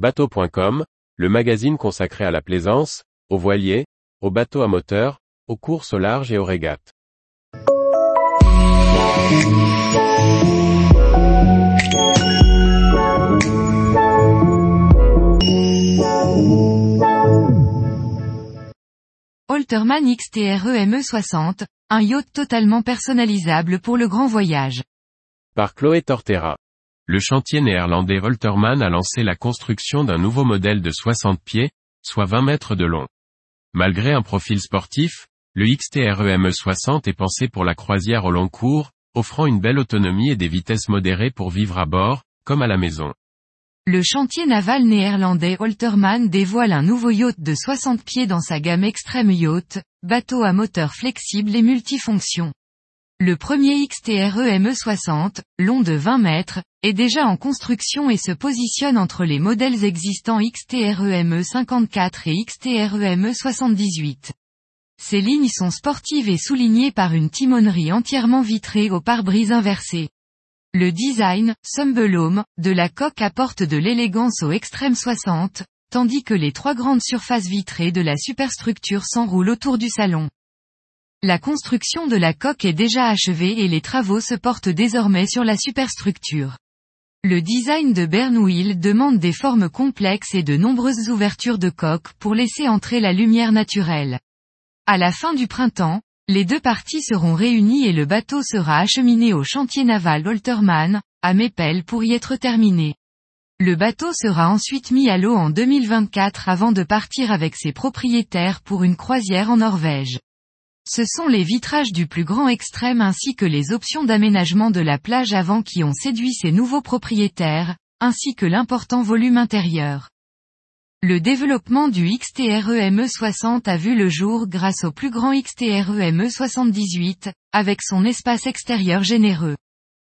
Bateau.com, le magazine consacré à la plaisance, aux voiliers, aux bateaux à moteur, aux courses au large et aux régates. Holterman XTRE ME60, un yacht totalement personnalisable pour le grand voyage. Par Chloé Tortera. Le chantier néerlandais Holterman a lancé la construction d'un nouveau modèle de 60 pieds, soit 20 mètres de long. Malgré un profil sportif, le XTRE ME60 est pensé pour la croisière au long cours, offrant une belle autonomie et des vitesses modérées pour vivre à bord, comme à la maison. Le chantier naval néerlandais Holterman dévoile un nouveau yacht de 60 pieds dans sa gamme Extreme Yacht, bateau à moteur flexible et multifonction. Le premier XTRE ME60, long de 20 mètres, est déjà en construction et se positionne entre les modèles existants XTRE ME54 et XTRE ME78. Ces lignes sont sportives et soulignées par une timonerie entièrement vitrée au pare-brise inversé. Le design, Sumbelome, de la coque apporte de l'élégance au extrême 60, tandis que les trois grandes surfaces vitrées de la superstructure s'enroulent autour du salon. La construction de la coque est déjà achevée et les travaux se portent désormais sur la superstructure. Le design de Bernwheel demande des formes complexes et de nombreuses ouvertures de coque pour laisser entrer la lumière naturelle. À la fin du printemps, les deux parties seront réunies et le bateau sera acheminé au chantier naval Holterman, à Meppel pour y être terminé. Le bateau sera ensuite mis à l'eau en 2024 avant de partir avec ses propriétaires pour une croisière en Norvège. Ce sont les vitrages du plus grand extrême ainsi que les options d'aménagement de la plage avant qui ont séduit ses nouveaux propriétaires, ainsi que l'important volume intérieur. Le développement du XTRE ME60 a vu le jour grâce au plus grand XTRE ME78, avec son espace extérieur généreux.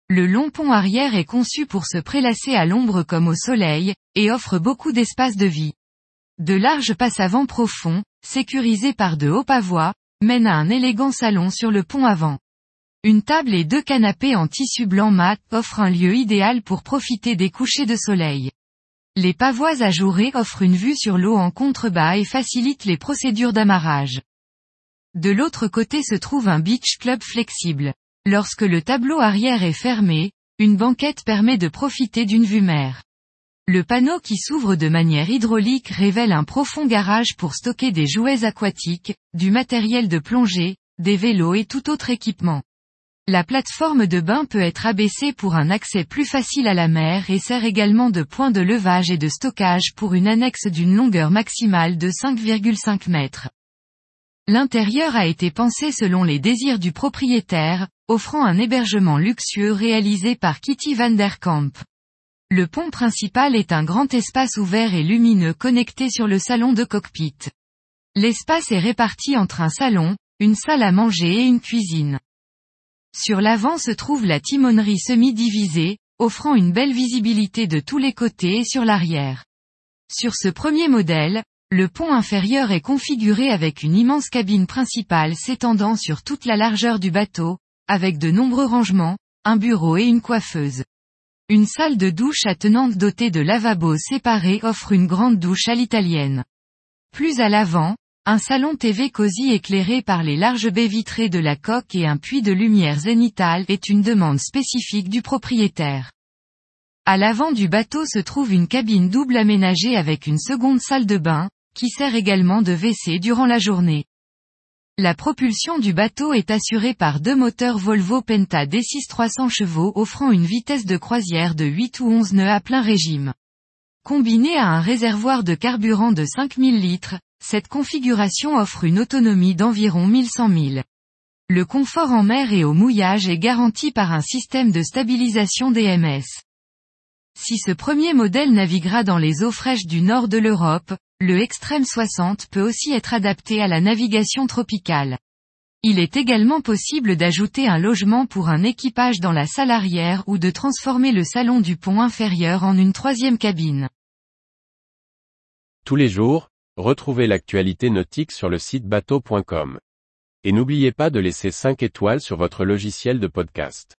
Le long pont arrière est conçu pour se prélasser à l'ombre comme au soleil, et offre beaucoup d'espace de vie. De larges passes avant profonds, sécurisés par de hauts pavois, mènent à un élégant salon sur le pont avant. Une table et deux canapés en tissu blanc mat offrent un lieu idéal pour profiter des couchers de soleil. Les pavois ajourés offrent une vue sur l'eau en contrebas et facilitent les procédures d'amarrage. De l'autre côté se trouve un beach club flexible. Lorsque le tableau arrière est fermé, une banquette permet de profiter d'une vue mer. Le panneau qui s'ouvre de manière hydraulique révèle un profond garage pour stocker des jouets aquatiques, du matériel de plongée, des vélos et tout autre équipement. La plateforme de bain peut être abaissée pour un accès plus facile à la mer et sert également de point de levage et de stockage pour une annexe d'une longueur maximale de 5,5 mètres. L'intérieur a été pensé selon les désirs du propriétaire, offrant un hébergement luxueux réalisé par Kitty van der Kamp. Le pont principal est un grand espace ouvert et lumineux connecté sur le salon de cockpit. L'espace est réparti entre un salon, une salle à manger et une cuisine. Sur l'avant se trouve la timonerie semi-divisée, offrant une belle visibilité de tous les côtés et sur l'arrière. Sur ce premier modèle, le pont inférieur est configuré avec une immense cabine principale s'étendant sur toute la largeur du bateau, avec de nombreux rangements, un bureau et une coiffeuse. Une salle de douche attenante dotée de lavabos séparés offre une grande douche à l'italienne. Plus à l'avant, un salon TV cosy éclairé par les larges baies vitrées de la coque et un puits de lumière zénithale est une demande spécifique du propriétaire. À l'avant du bateau se trouve une cabine double aménagée avec une seconde salle de bain, qui sert également de WC durant la journée. La propulsion du bateau est assurée par deux moteurs Volvo Penta D6 300 chevaux offrant une vitesse de croisière de 8 ou 11 nœuds à plein régime. Combiné à un réservoir de carburant de 5000 litres, cette configuration offre une autonomie d'environ 1100 000. Le confort en mer et au mouillage est garanti par un système de stabilisation DMS. Si ce premier modèle naviguera dans les eaux fraîches du nord de l'Europe, le Extreme 60 peut aussi être adapté à la navigation tropicale. Il est également possible d'ajouter un logement pour un équipage dans la salle arrière ou de transformer le salon du pont inférieur en une troisième cabine. Tous les jours, Retrouvez l'actualité nautique sur le site bateau.com. Et n'oubliez pas de laisser 5 étoiles sur votre logiciel de podcast.